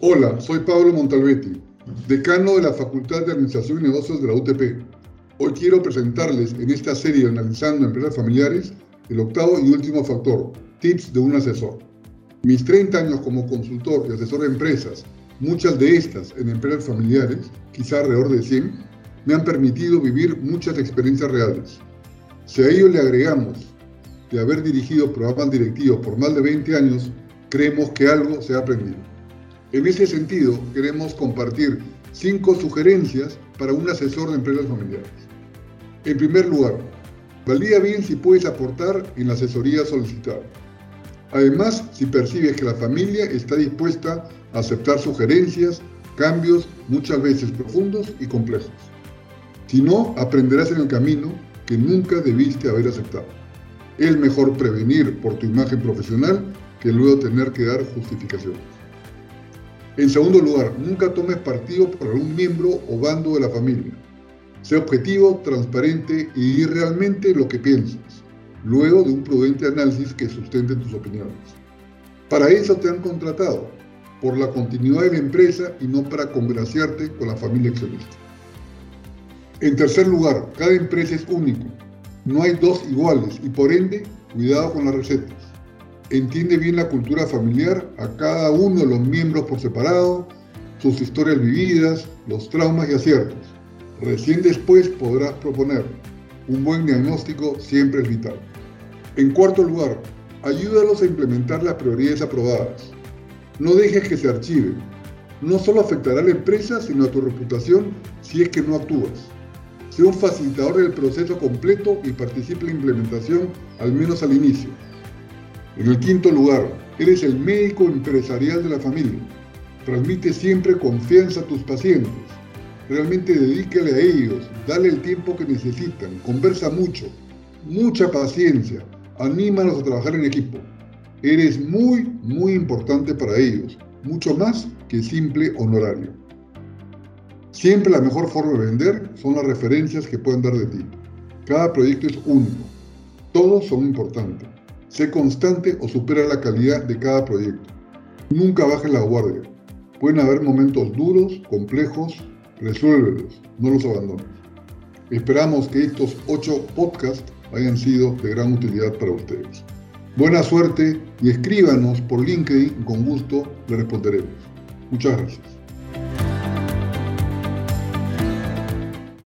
Hola, soy Pablo Montalbetti, decano de la Facultad de Administración y Negocios de la UTP. Hoy quiero presentarles en esta serie Analizando Empresas Familiares el octavo y último factor, tips de un asesor. Mis 30 años como consultor y asesor de empresas, muchas de estas en empresas familiares, quizá alrededor de 100, me han permitido vivir muchas experiencias reales. Si a ello le agregamos de haber dirigido programas directivos por más de 20 años, creemos que algo se ha aprendido. En ese sentido, queremos compartir cinco sugerencias para un asesor de empresas familiares. En primer lugar, valía bien si puedes aportar en la asesoría solicitada. Además, si percibes que la familia está dispuesta a aceptar sugerencias, cambios muchas veces profundos y complejos. Si no, aprenderás en el camino que nunca debiste haber aceptado. Es mejor prevenir por tu imagen profesional que luego tener que dar justificaciones. En segundo lugar, nunca tomes partido por algún miembro o bando de la familia. Sé objetivo, transparente y di realmente lo que piensas, luego de un prudente análisis que sustente tus opiniones. Para eso te han contratado, por la continuidad de la empresa y no para congraciarte con la familia accionista. En tercer lugar, cada empresa es único. No hay dos iguales y por ende, cuidado con las recetas. Entiende bien la cultura familiar a cada uno de los miembros por separado, sus historias vividas, los traumas y aciertos. Recién después podrás proponer. Un buen diagnóstico siempre es vital. En cuarto lugar, ayúdalos a implementar las prioridades aprobadas. No dejes que se archiven. No solo afectará a la empresa, sino a tu reputación si es que no actúas. Sé un facilitador del proceso completo y participe en la implementación, al menos al inicio. En el quinto lugar, eres el médico empresarial de la familia. Transmite siempre confianza a tus pacientes. Realmente dedícale a ellos, dale el tiempo que necesitan, conversa mucho, mucha paciencia, anímalos a trabajar en equipo. Eres muy, muy importante para ellos, mucho más que simple honorario. Siempre la mejor forma de vender son las referencias que pueden dar de ti. Cada proyecto es único. Todos son importantes. Sé constante o supera la calidad de cada proyecto. Nunca bajes la guardia. Pueden haber momentos duros, complejos, resuélvelos, no los abandones. Esperamos que estos ocho podcasts hayan sido de gran utilidad para ustedes. Buena suerte y escríbanos por LinkedIn, con gusto le responderemos. Muchas gracias.